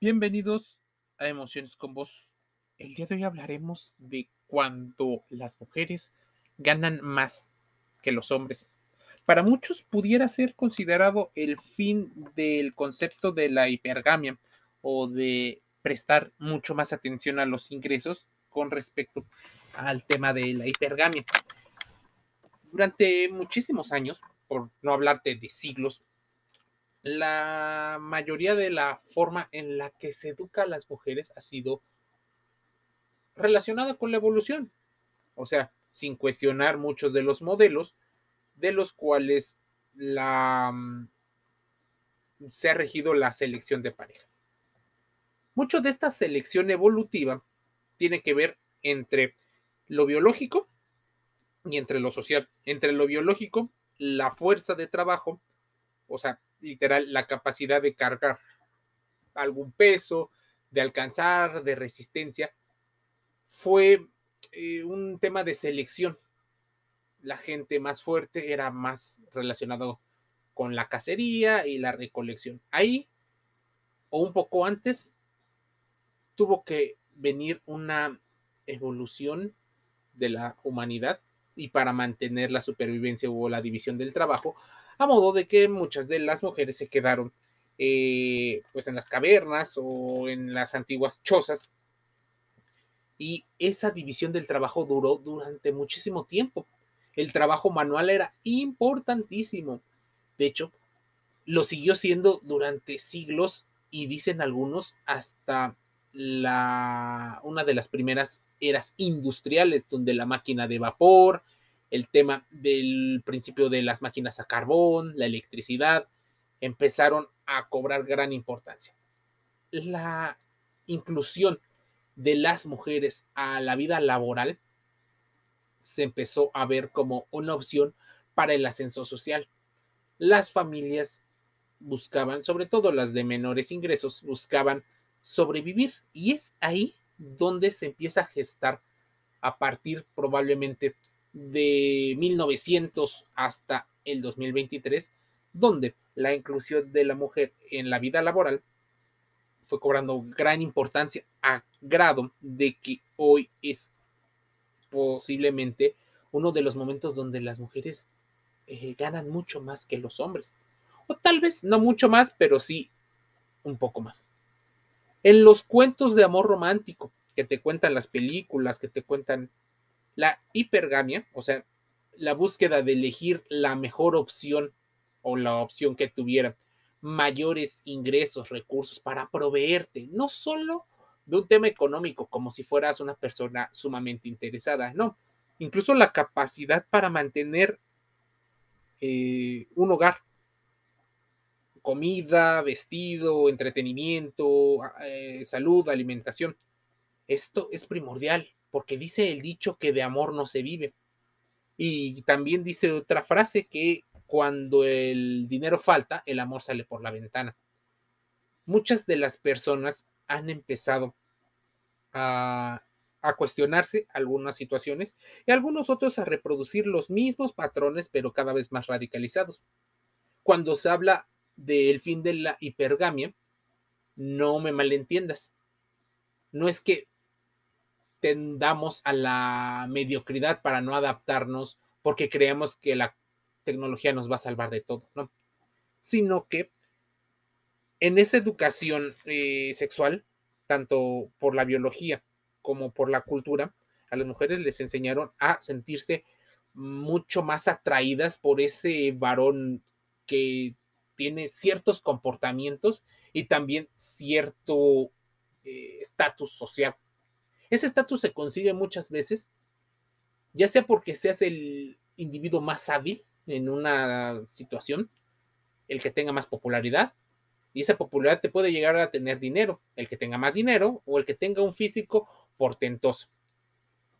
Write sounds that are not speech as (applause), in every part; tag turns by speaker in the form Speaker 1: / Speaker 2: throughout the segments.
Speaker 1: Bienvenidos a Emociones con Vos. El día de hoy hablaremos de cuando las mujeres ganan más que los hombres. Para muchos pudiera ser considerado el fin del concepto de la hipergamia o de prestar mucho más atención a los ingresos con respecto al tema de la hipergamia. Durante muchísimos años, por no hablarte de siglos, la mayoría de la forma en la que se educa a las mujeres ha sido relacionada con la evolución. O sea, sin cuestionar muchos de los modelos de los cuales la, mm, se ha regido la selección de pareja. Mucho de esta selección evolutiva tiene que ver entre lo biológico y entre lo social. Entre lo biológico, la fuerza de trabajo, o sea, literal la capacidad de cargar algún peso, de alcanzar, de resistencia, fue eh, un tema de selección. La gente más fuerte era más relacionado con la cacería y la recolección. Ahí, o un poco antes, tuvo que venir una evolución de la humanidad y para mantener la supervivencia hubo la división del trabajo, a modo de que muchas de las mujeres se quedaron eh, pues en las cavernas o en las antiguas chozas. Y esa división del trabajo duró durante muchísimo tiempo. El trabajo manual era importantísimo. De hecho, lo siguió siendo durante siglos y dicen algunos hasta la, una de las primeras eras industriales, donde la máquina de vapor, el tema del principio de las máquinas a carbón, la electricidad, empezaron a cobrar gran importancia. La inclusión de las mujeres a la vida laboral se empezó a ver como una opción para el ascenso social. Las familias buscaban, sobre todo las de menores ingresos, buscaban sobrevivir y es ahí donde se empieza a gestar a partir probablemente de 1900 hasta el 2023, donde la inclusión de la mujer en la vida laboral fue cobrando gran importancia a grado de que hoy es posiblemente uno de los momentos donde las mujeres eh, ganan mucho más que los hombres. O tal vez no mucho más, pero sí un poco más. En los cuentos de amor romántico que te cuentan las películas, que te cuentan la hipergamia, o sea, la búsqueda de elegir la mejor opción o la opción que tuviera mayores ingresos, recursos para proveerte, no solo de un tema económico, como si fueras una persona sumamente interesada, no, incluso la capacidad para mantener eh, un hogar, comida, vestido, entretenimiento, eh, salud, alimentación. Esto es primordial porque dice el dicho que de amor no se vive. Y también dice otra frase que cuando el dinero falta, el amor sale por la ventana. Muchas de las personas han empezado a, cuestionarse algunas situaciones y algunos otros a reproducir los mismos patrones, pero cada vez más radicalizados. Cuando se habla del fin de la hipergamia, no me malentiendas. No es que tendamos a la mediocridad para no adaptarnos porque creemos que la tecnología nos va a salvar de todo, ¿no? Sino que en esa educación eh, sexual, tanto por la biología como por la cultura, a las mujeres les enseñaron a sentirse mucho más atraídas por ese varón que tiene ciertos comportamientos y también cierto eh, estatus social. Ese estatus se consigue muchas veces, ya sea porque seas el individuo más hábil en una situación, el que tenga más popularidad, y esa popularidad te puede llegar a tener dinero, el que tenga más dinero o el que tenga un físico portentoso.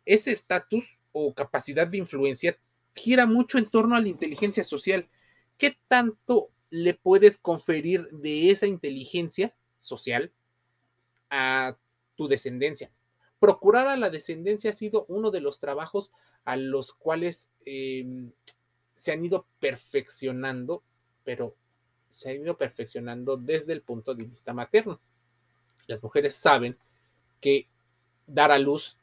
Speaker 1: Ese estatus o capacidad de influencia gira mucho en torno a la inteligencia social. ¿Qué tanto le puedes conferir de esa inteligencia social a tu descendencia? Procurar a la descendencia ha sido uno de los trabajos a los cuales em, se han ido perfeccionando, pero se han ido perfeccionando desde el punto de vista materno. Las mujeres saben que dar a luz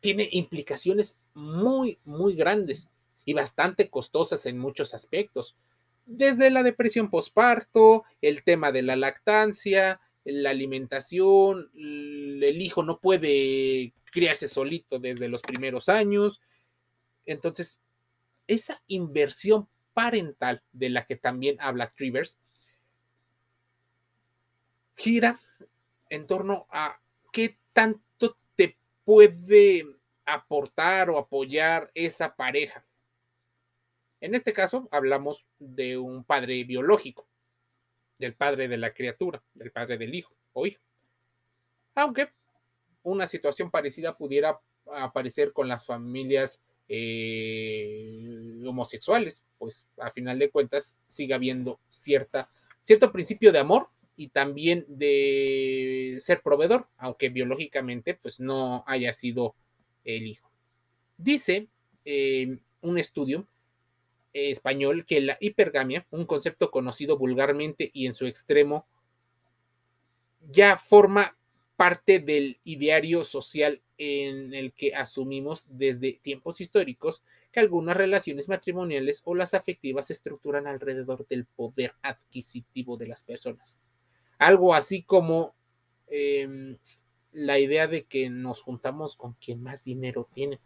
Speaker 1: tiene implicaciones muy, muy grandes y bastante costosas en muchos aspectos. Desde la depresión postparto, el tema de la lactancia, la alimentación, el hijo no puede criarse solito desde los primeros años. Entonces, esa inversión parental de la que también habla Trivers gira en torno a qué tanto te puede aportar o apoyar esa pareja. En este caso, hablamos de un padre biológico, del padre de la criatura, del padre del hijo o hijo. Aunque una situación parecida pudiera aparecer con las familias eh, homosexuales, pues a final de cuentas sigue habiendo cierta, cierto principio de amor y también de ser proveedor, aunque biológicamente pues no haya sido el hijo. Dice eh, un estudio español que la hipergamia, un concepto conocido vulgarmente y en su extremo, ya forma parte del ideario social en el que asumimos desde tiempos históricos que algunas relaciones matrimoniales o las afectivas se estructuran alrededor del poder adquisitivo de las personas. Algo así como em, la idea de que nos juntamos con quien más dinero tiene.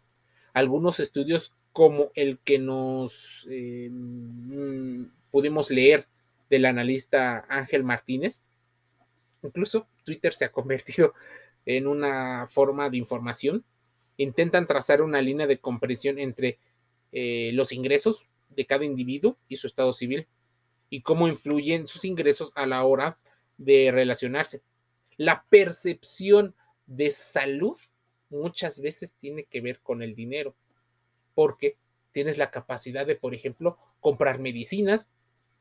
Speaker 1: Algunos estudios como el que nos eh, mm, pudimos leer del analista Ángel Martínez. Incluso Twitter se ha (laughs) convertido en una forma de información. Intentan trazar una línea de comprensión entre eh, los ingresos de cada individuo y su estado civil y cómo influyen sus ingresos a la hora de relacionarse. La percepción de salud muchas veces tiene que ver con el dinero porque tienes la capacidad de, por ejemplo, comprar medicinas,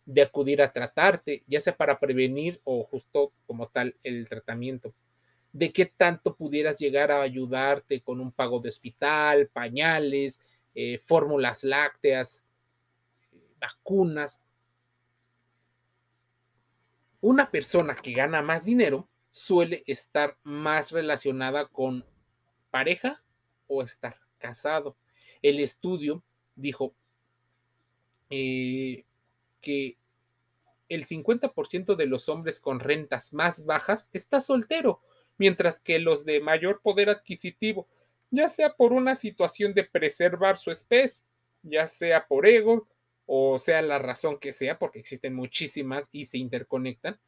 Speaker 1: de acudir a tratarte, ya sea para prevenir o justo como tal el tratamiento. De qué tanto pudieras llegar a ayudarte con un pago de hospital, pañales, eh, fórmulas lácteas, vacunas. Una persona que gana más dinero suele estar más relacionada con pareja o estar casado el estudio dijo eh, que el 50% de los hombres con rentas más bajas está soltero, mientras que los de mayor poder adquisitivo, ya sea por una situación de preservar su especie, ya sea por ego o sea la razón que sea, porque existen muchísimas y se interconectan,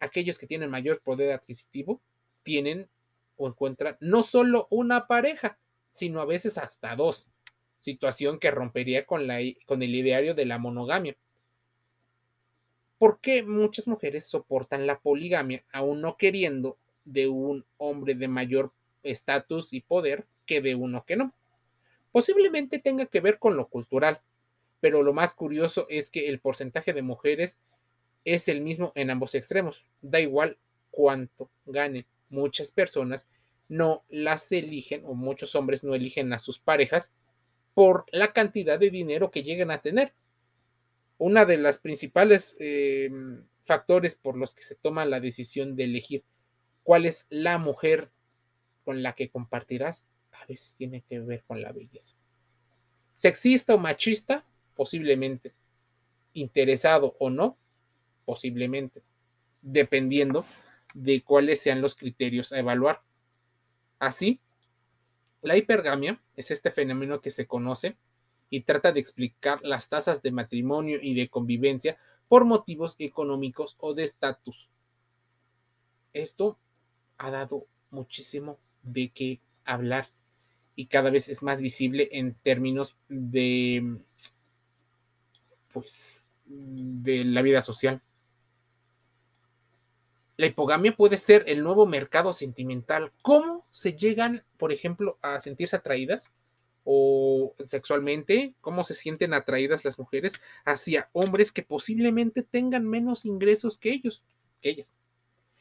Speaker 1: aquellos que tienen mayor poder adquisitivo tienen o encuentran no solo una pareja, sino a veces hasta dos situación que rompería con, la, con el ideario de la monogamia. ¿Por qué muchas mujeres soportan la poligamia aún no queriendo de un hombre de mayor estatus y poder que de uno que no? Posiblemente tenga que ver con lo cultural, pero lo más curioso es que el porcentaje de mujeres es el mismo en ambos extremos. Da igual cuánto ganen. Muchas personas no las eligen o muchos hombres no eligen a sus parejas por la cantidad de dinero que lleguen a tener. Una de las principales eh, factores por los que se toma la decisión de elegir cuál es la mujer con la que compartirás, a veces tiene que ver con la belleza. Sexista o machista, posiblemente. Interesado o no, posiblemente. Dependiendo de cuáles sean los criterios a evaluar. Así, la hipergamia es este fenómeno que se conoce y trata de explicar las tasas de matrimonio y de convivencia por motivos económicos o de estatus. Esto ha dado muchísimo de qué hablar y cada vez es más visible en términos de pues de la vida social. La hipogamia puede ser el nuevo mercado sentimental. ¿Cómo se llegan, por ejemplo, a sentirse atraídas o sexualmente? ¿Cómo se sienten atraídas las mujeres hacia hombres que posiblemente tengan menos ingresos que ellos, que ellas?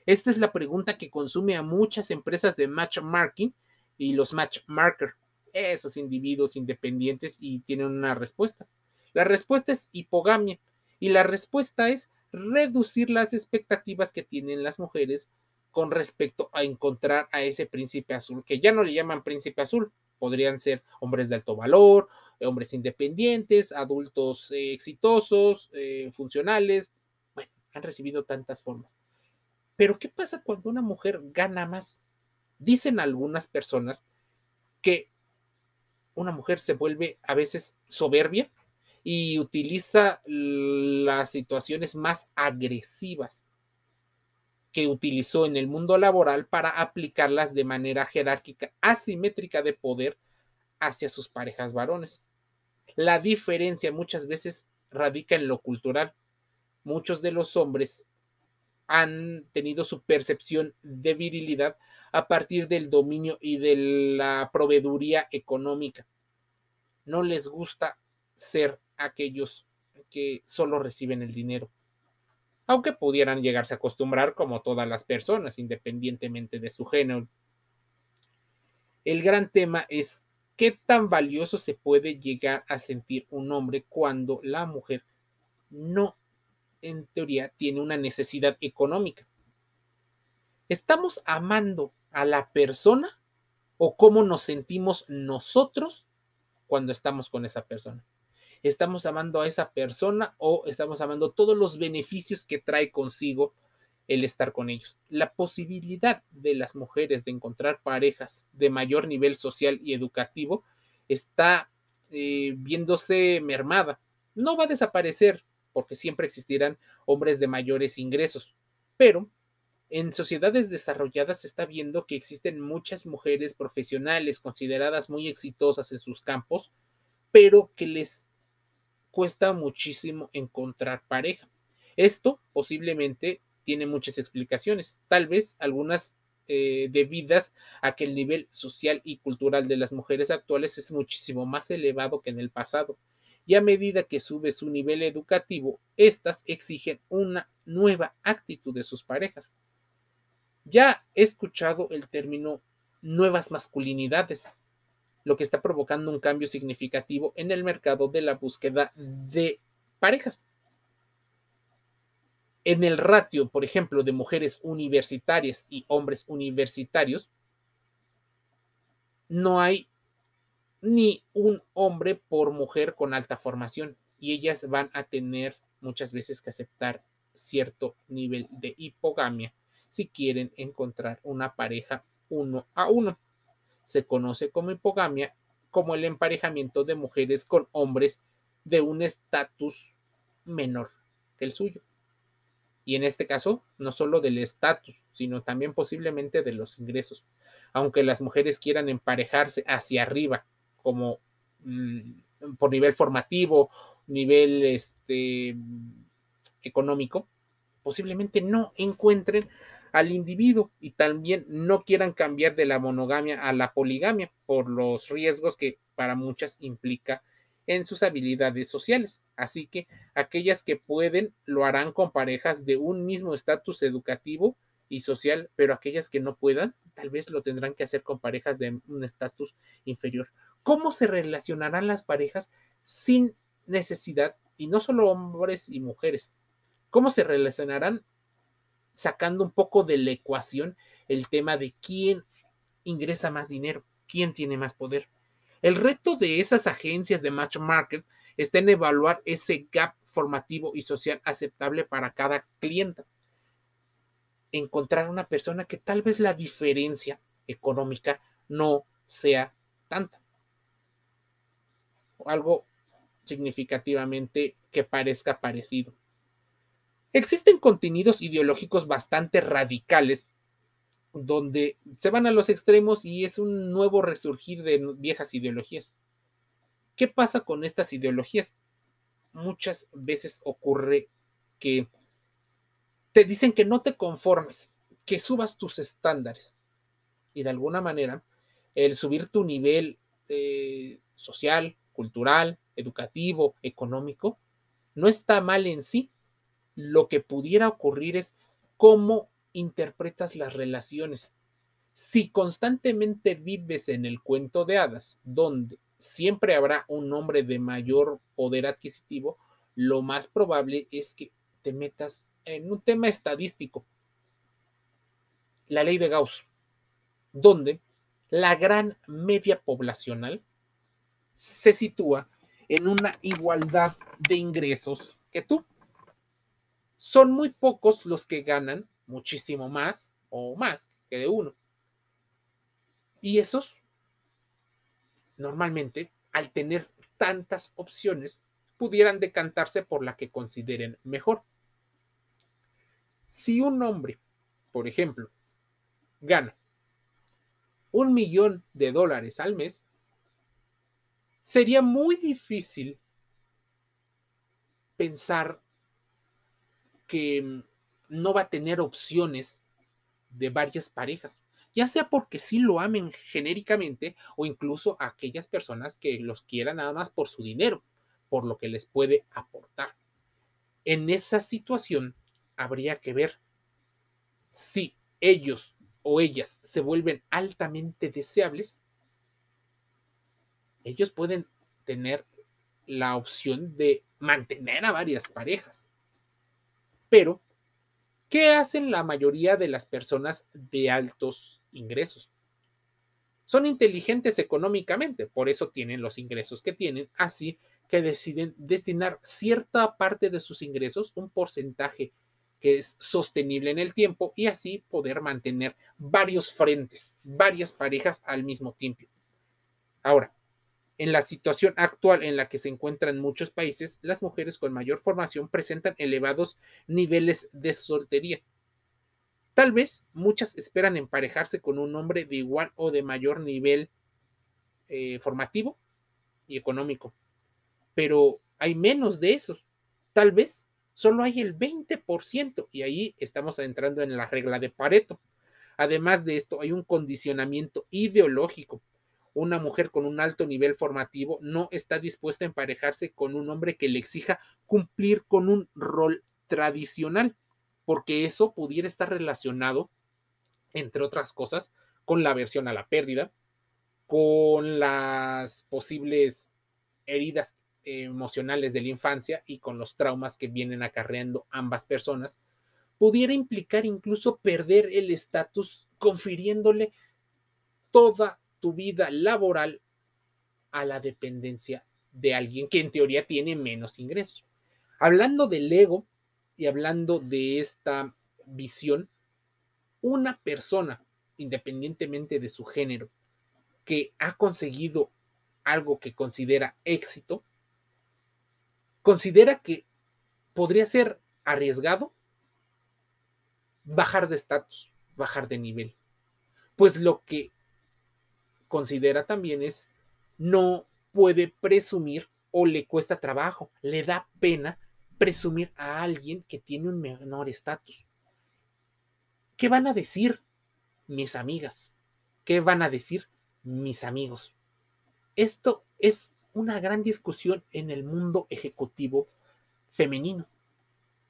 Speaker 1: Esta es la pregunta que consume a muchas empresas de matchmaking y los matchmarker, esos individuos independientes y tienen una respuesta. La respuesta es hipogamia y la respuesta es reducir las expectativas que tienen las mujeres con respecto a encontrar a ese príncipe azul, que ya no le llaman príncipe azul, podrían ser hombres de alto valor, hombres independientes, adultos eh, exitosos, eh, funcionales, bueno, han recibido tantas formas. Pero ¿qué pasa cuando una mujer gana más? Dicen algunas personas que una mujer se vuelve a veces soberbia y utiliza las situaciones más agresivas que utilizó en el mundo laboral para aplicarlas de manera jerárquica, asimétrica de poder hacia sus parejas varones. La diferencia muchas veces radica en lo cultural. Muchos de los hombres han tenido su percepción de virilidad a partir del dominio y de la proveeduría económica. No les gusta ser aquellos que solo reciben el dinero, aunque pudieran llegarse a acostumbrar como todas las personas, independientemente de su género. El gran tema es qué tan valioso se puede llegar a sentir un hombre cuando la mujer no, en teoría, tiene una necesidad económica. ¿Estamos amando a la persona o cómo nos sentimos nosotros cuando estamos con esa persona? ¿Estamos amando a esa persona o estamos amando todos los beneficios que trae consigo el estar con ellos? La posibilidad de las mujeres de encontrar parejas de mayor nivel social y educativo está eh, viéndose mermada. No va a desaparecer porque siempre existirán hombres de mayores ingresos, pero en sociedades desarrolladas se está viendo que existen muchas mujeres profesionales consideradas muy exitosas en sus campos, pero que les cuesta muchísimo encontrar pareja. Esto posiblemente tiene muchas explicaciones, tal vez algunas eh, debidas a que el nivel social y cultural de las mujeres actuales es muchísimo más elevado que en el pasado. Y a medida que sube su nivel educativo, éstas exigen una nueva actitud de sus parejas. Ya he escuchado el término nuevas masculinidades, lo que está provocando un cambio significativo en el mercado de la búsqueda de parejas. En el ratio, por ejemplo, de mujeres universitarias y hombres universitarios, no hay ni un hombre por mujer con alta formación y ellas van a tener muchas veces que aceptar cierto nivel de hipogamia si quieren encontrar una pareja uno a uno. Se conoce como hipogamia como el emparejamiento de mujeres con hombres de un estatus menor que el suyo. Y en este caso, no solo del estatus, sino también posiblemente de los ingresos. Aunque las mujeres quieran emparejarse hacia arriba, como mm, por nivel formativo, nivel este, económico, posiblemente no encuentren al individuo y también no quieran cambiar de la monogamia a la poligamia por los riesgos que para muchas implica en sus habilidades sociales. Así que aquellas que pueden lo harán con parejas de un mismo estatus educativo y social, pero aquellas que no puedan, tal vez lo tendrán que hacer con parejas de un estatus inferior. ¿Cómo se relacionarán las parejas sin necesidad, y no solo hombres y mujeres? ¿Cómo se relacionarán sacando un poco de la ecuación el tema de quién ingresa más dinero, quién tiene más poder. El reto de esas agencias de match market está en evaluar ese gap formativo y social aceptable para cada cliente. Encontrar una persona que tal vez la diferencia económica no sea tanta. Algo significativamente que parezca parecido. Existen contenidos ideológicos bastante radicales donde se van a los extremos y es un nuevo resurgir de viejas ideologías. ¿Qué pasa con estas ideologías? Muchas veces ocurre que te dicen que no te conformes, que subas tus estándares. Y de alguna manera, el subir tu nivel eh, social, cultural, educativo, económico, no está mal en sí, lo que pudiera ocurrir es cómo interpretas las relaciones. Si constantemente vives en el cuento de hadas, donde siempre habrá un hombre de mayor poder adquisitivo, lo más probable es que te metas en un tema estadístico. la ley de Gauss, donde la gran media poblacional se sitúa en una igualdad de ingresos que tú. Son muy pocos los que ganan muchísimo más o más que de uno. Y esos, normalmente, al tener tantas opciones, pudieran decantarse por la que consideren mejor. Si un hombre, por ejemplo, gana un millón de dólares al mes, sería muy difícil pensar que no va a tener opciones de varias parejas, ya sea porque sí lo amen genéricamente o incluso a aquellas personas que los quieran nada más por su dinero, por lo que les puede aportar. En esa situación habría que ver si ellos o ellas se vuelven altamente deseables, ellos pueden tener la opción de mantener a varias parejas. Pero, ¿qué hacen la mayoría de las personas de altos ingresos? Son inteligentes económicamente, por eso tienen los ingresos que tienen, así que deciden destinar cierta parte de sus ingresos, un porcentaje que es sostenible en el tiempo y así poder mantener varios frentes, varias parejas al mismo tiempo. Ahora, en la situación actual en la que se encuentran muchos países, las mujeres con mayor formación presentan elevados niveles de soltería. Tal vez muchas esperan emparejarse con un hombre de igual o de mayor nivel eh, formativo y económico, pero hay menos de esos. Tal vez solo hay el 20% y ahí estamos entrando en la regla de Pareto. Además de esto, hay un condicionamiento ideológico. Una mujer con un alto nivel formativo no está dispuesta a emparejarse con un hombre que le exija cumplir con un rol tradicional, porque eso pudiera estar relacionado, entre otras cosas, con la aversión a la pérdida, con las posibles heridas emocionales de la infancia y con los traumas que vienen acarreando ambas personas, pudiera implicar incluso perder el estatus confiriéndole toda tu vida laboral a la dependencia de alguien que en teoría tiene menos ingresos. Hablando del ego y hablando de esta visión, una persona, independientemente de su género, que ha conseguido algo que considera éxito, considera que podría ser arriesgado bajar de estatus, bajar de nivel. Pues lo que considera también es no puede presumir o le cuesta trabajo, le da pena presumir a alguien que tiene un menor estatus. ¿Qué van a decir mis amigas? ¿Qué van a decir mis amigos? Esto es una gran discusión en el mundo ejecutivo femenino.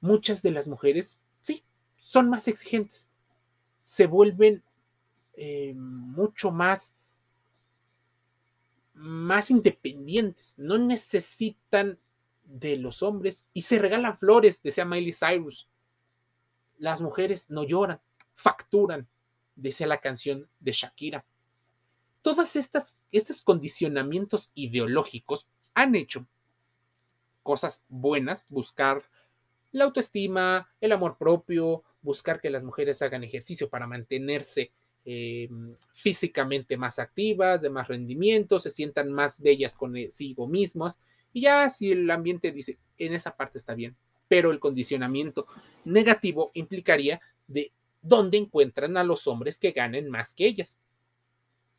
Speaker 1: Muchas de las mujeres, sí, son más exigentes, se vuelven eh, mucho más, más independientes, no necesitan de los hombres y se regalan flores, decía Miley Cyrus. Las mujeres no lloran, facturan, decía la canción de Shakira todos estas, estos condicionamientos ideológicos han hecho cosas buenas, buscar la autoestima, el amor propio, buscar que las mujeres hagan ejercicio para mantenerse eh, físicamente más activas, de más rendimiento, se sientan más bellas consigo mismas. Y ya si el ambiente dice, en esa parte está bien, pero el condicionamiento negativo implicaría de dónde encuentran a los hombres que ganen más que ellas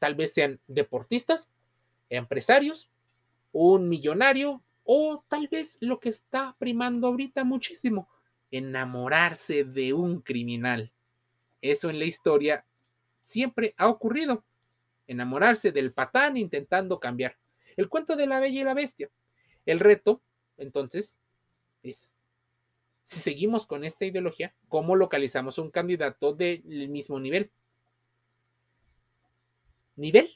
Speaker 1: tal vez sean deportistas, empresarios, un millonario o tal vez lo que está primando ahorita muchísimo, enamorarse de un criminal. Eso en la historia siempre ha ocurrido. Enamorarse del patán intentando cambiar. El cuento de la bella y la bestia. El reto, entonces, es, si seguimos con esta ideología, ¿cómo localizamos un candidato del mismo nivel? nivel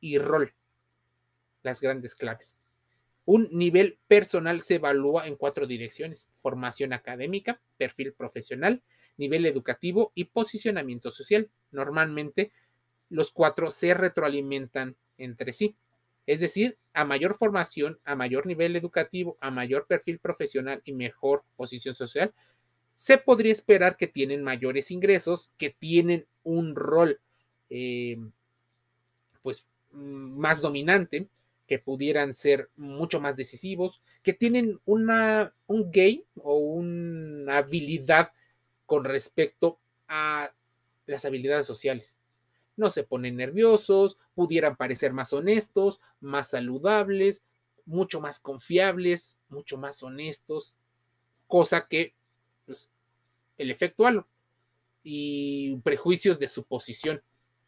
Speaker 1: y rol. Las grandes claves. Un nivel personal se evalúa en cuatro direcciones. Formación académica, perfil profesional, nivel educativo y posicionamiento social. Normalmente los cuatro se retroalimentan entre sí. Es decir, a mayor formación, a mayor nivel educativo, a mayor perfil profesional y mejor posición social, se podría esperar que tienen mayores ingresos, que tienen un rol eh, pues más dominante, que pudieran ser mucho más decisivos, que tienen una, un game o una habilidad con respecto a las habilidades sociales. No se ponen nerviosos, pudieran parecer más honestos, más saludables, mucho más confiables, mucho más honestos, cosa que pues, el efecto halo y prejuicios de suposición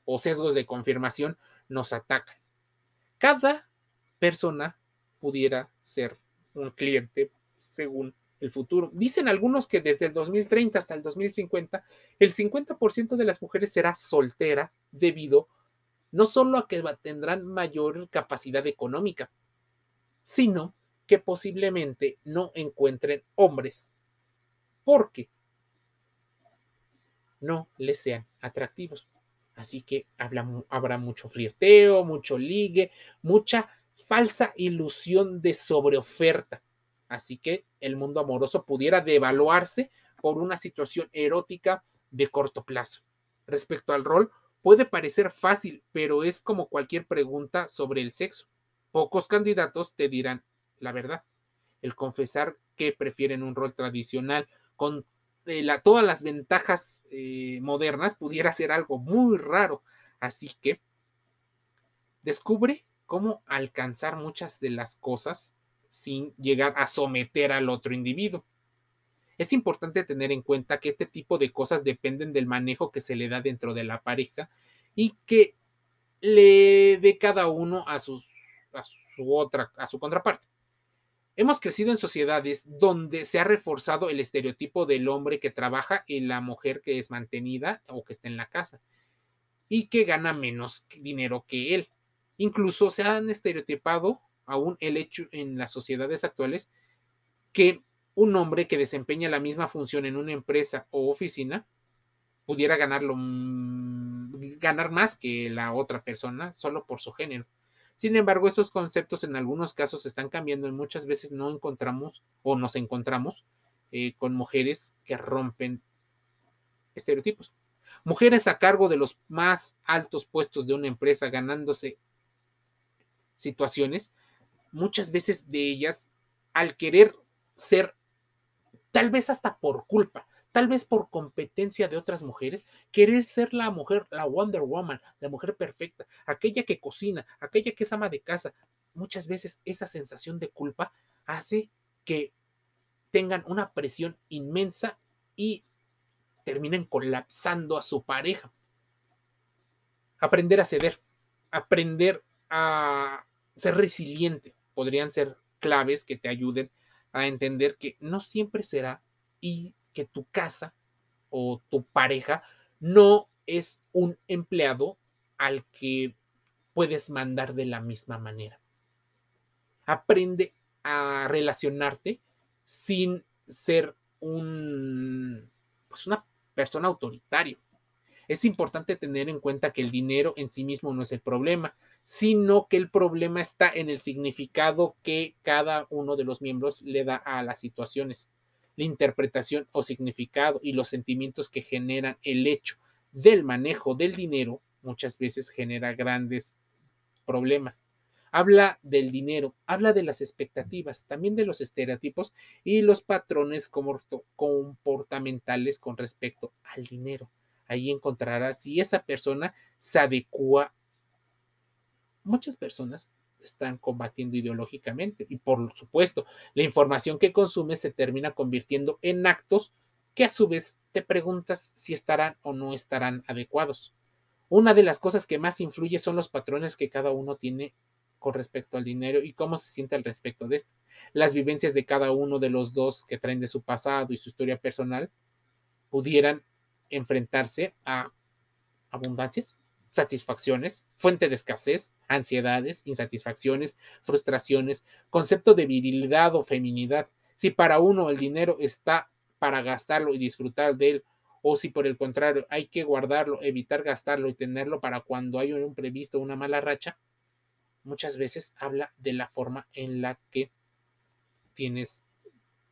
Speaker 1: o sesgos de confirmación nos atacan. Cada persona pudiera ser un cliente según el futuro. Dicen algunos que desde el 2030 hasta el 2050, el 50% de las mujeres será soltera debido no solo a que tendrán mayor capacidad económica, sino que posiblemente no encuentren hombres porque no les sean atractivos. Así que habrá mucho flirteo, mucho ligue, mucha falsa ilusión de sobreoferta. Así que el mundo amoroso pudiera devaluarse por una situación erótica de corto plazo. Respecto al rol, puede parecer fácil, pero es como cualquier pregunta sobre el sexo. Pocos candidatos te dirán la verdad. El confesar que prefieren un rol tradicional con todas las ventajas eh, modernas pudiera ser algo muy raro. Así que descubre cómo alcanzar muchas de las cosas sin llegar a someter al otro individuo. Es importante tener en cuenta que este tipo de cosas dependen del manejo que se le da dentro de la pareja y que le dé cada uno a, a su otra, a su contraparte. Hemos crecido en sociedades donde se ha reforzado el estereotipo del hombre que trabaja y la mujer que es mantenida o que está en la casa y que gana menos dinero que él. Incluso se han estereotipado aún el hecho en las sociedades actuales que un hombre que desempeña la misma función en una empresa o oficina pudiera ganarlo, ganar más que la otra persona solo por su género. Sin embargo, estos conceptos en algunos casos están cambiando y muchas veces no encontramos o nos encontramos eh, con mujeres que rompen estereotipos. Mujeres a cargo de los más altos puestos de una empresa ganándose situaciones, muchas veces de ellas, al querer ser, tal vez hasta por culpa, tal vez por competencia de otras mujeres, querer ser la mujer, la Wonder Woman, la mujer perfecta, aquella que cocina, aquella que es ama de casa. Muchas veces esa sensación de culpa hace que tengan una presión inmensa y terminen colapsando a su pareja. Aprender a ceder, aprender a ser resiliente, podrían ser claves que te ayuden a entender que no siempre será y que tu casa o tu pareja no es un empleado al que puedes mandar de la misma manera. Aprende a relacionarte sin ser un, pues una persona autoritaria. Es importante tener en cuenta que el dinero en sí mismo no es el problema, sino que el problema está en el significado que cada uno de los miembros le da a las situaciones la interpretación o significado y los sentimientos que generan el hecho del manejo del dinero muchas veces genera grandes problemas. Habla del dinero, habla de las expectativas, también de los estereotipos y los patrones comportamentales con respecto al dinero. Ahí encontrarás si esa persona se adecua. Muchas personas están combatiendo ideológicamente. Y por supuesto, la información que consumes se termina convirtiendo en actos que a su vez te preguntas si estarán o no estarán adecuados. Una de las cosas que más influye son los patrones que cada uno tiene con respecto al dinero y cómo se siente al respecto de esto. Las vivencias de cada uno de los dos que traen de su pasado y su historia personal pudieran enfrentarse a abundancias satisfacciones, fuente de escasez, ansiedades, insatisfacciones, frustraciones, concepto de virilidad o feminidad. Si para uno el dinero está para gastarlo y disfrutar de él, o si por el contrario hay que guardarlo, evitar gastarlo y tenerlo para cuando hay un previsto, una mala racha, muchas veces habla de la forma en la que tienes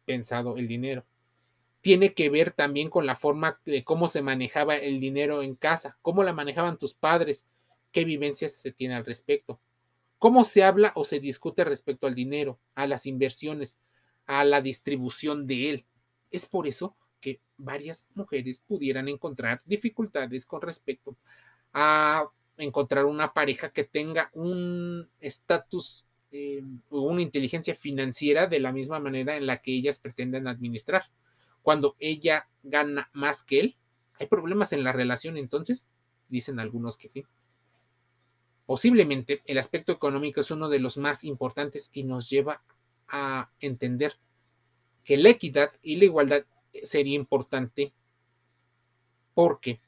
Speaker 1: pensado el dinero. Tiene que ver también con la forma de cómo se manejaba el dinero en casa, cómo la manejaban tus padres, qué vivencias se tiene al respecto, cómo se habla o se discute respecto al dinero, a las inversiones, a la distribución de él. Es por eso que varias mujeres pudieran encontrar dificultades con respecto a encontrar una pareja que tenga un estatus eh, o una inteligencia financiera de la misma manera en la que ellas pretenden administrar. Cuando ella gana más que él, ¿hay problemas en la relación entonces? Dicen algunos que sí. Posiblemente el aspecto económico es uno de los más importantes y nos lleva a entender que la equidad y la igualdad sería importante porque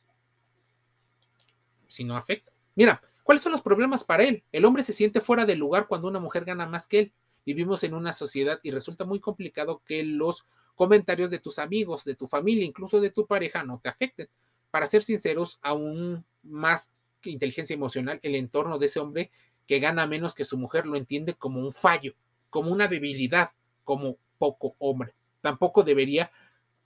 Speaker 1: si no afecta. Mira, ¿cuáles son los problemas para él? El hombre se siente fuera del lugar cuando una mujer gana más que él. Vivimos en una sociedad y resulta muy complicado que los comentarios de tus amigos, de tu familia, incluso de tu pareja no te afecten. Para ser sinceros, aún más que inteligencia emocional, el entorno de ese hombre que gana menos que su mujer lo entiende como un fallo, como una debilidad, como poco hombre. Tampoco debería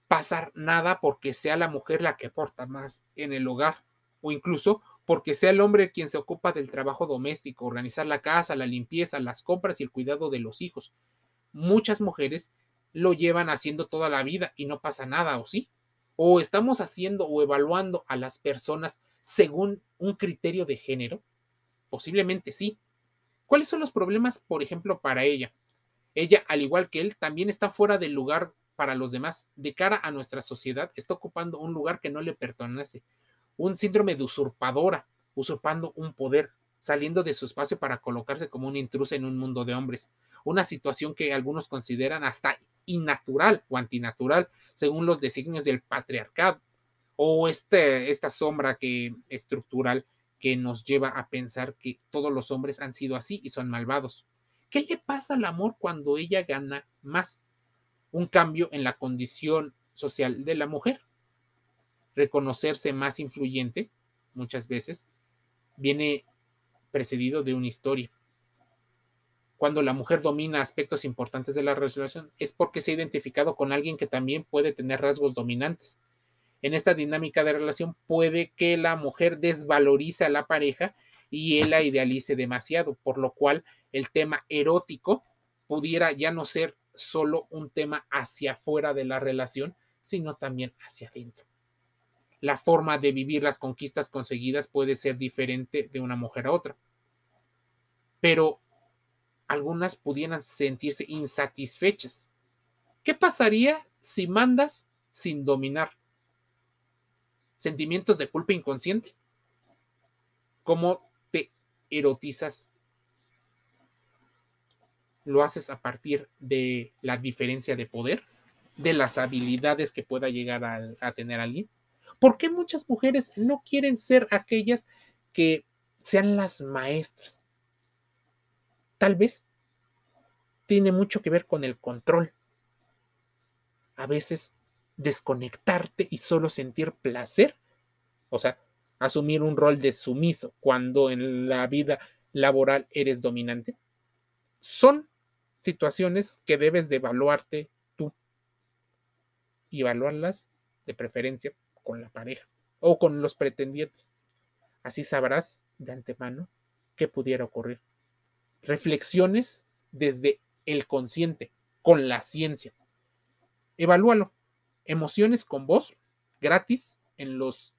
Speaker 1: pasar nada porque sea la mujer la que aporta más en el hogar o incluso porque sea el hombre quien se ocupa del trabajo doméstico, organizar la casa, la limpieza, las compras y el cuidado de los hijos. Muchas mujeres lo llevan haciendo toda la vida y no pasa nada, ¿o sí? ¿O estamos haciendo o evaluando a las personas según un criterio de género? Posiblemente sí. ¿Cuáles son los problemas, por ejemplo, para ella? Ella, al igual que él, también está fuera del lugar para los demás. De cara a nuestra sociedad, está ocupando un lugar que no le pertenece un síndrome de usurpadora, usurpando un poder, saliendo de su espacio para colocarse como una intrusa en un mundo de hombres. Una situación que algunos consideran hasta innatural o antinatural, según los designios del patriarcado, o este, esta sombra que, estructural que nos lleva a pensar que todos los hombres han sido así y son malvados. ¿Qué le pasa al amor cuando ella gana más? Un cambio en la condición social de la mujer reconocerse más influyente, muchas veces, viene precedido de una historia. Cuando la mujer domina aspectos importantes de la relación es porque se ha identificado con alguien que también puede tener rasgos dominantes. En esta dinámica de relación puede que la mujer desvalorice a la pareja y él la idealice demasiado, por lo cual el tema erótico pudiera ya no ser solo un tema hacia afuera de la relación, sino también hacia adentro la forma de vivir las conquistas conseguidas puede ser diferente de una mujer a otra. Pero algunas pudieran sentirse insatisfechas. ¿Qué pasaría si mandas sin dominar? ¿Sentimientos de culpa inconsciente? ¿Cómo te erotizas? ¿Lo haces a partir de la diferencia de poder? ¿De las habilidades que pueda llegar a, tener alguien? ¿Por qué muchas mujeres no quieren ser aquellas que sean las maestras? Tal vez tiene mucho que ver con el control. A veces desconectarte y solo sentir placer, o sea, asumir un rol de sumiso cuando en la vida laboral eres dominante, son situaciones que debes de evaluarte tú y evaluarlas de preferencia con la pareja o con los pretendientes. Así sabrás de antemano qué pudiera ocurrir. Reflexiones desde el consciente, con la ciencia. Evalúalo. Emociones con voz, gratis, en los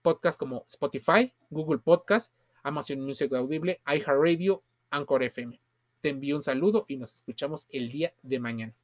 Speaker 1: podcasts como Spotify, Google Podcast, Amazon Music Audible, iHeartRadio, Anchor FM. Te envío un saludo y nos escuchamos el día de mañana.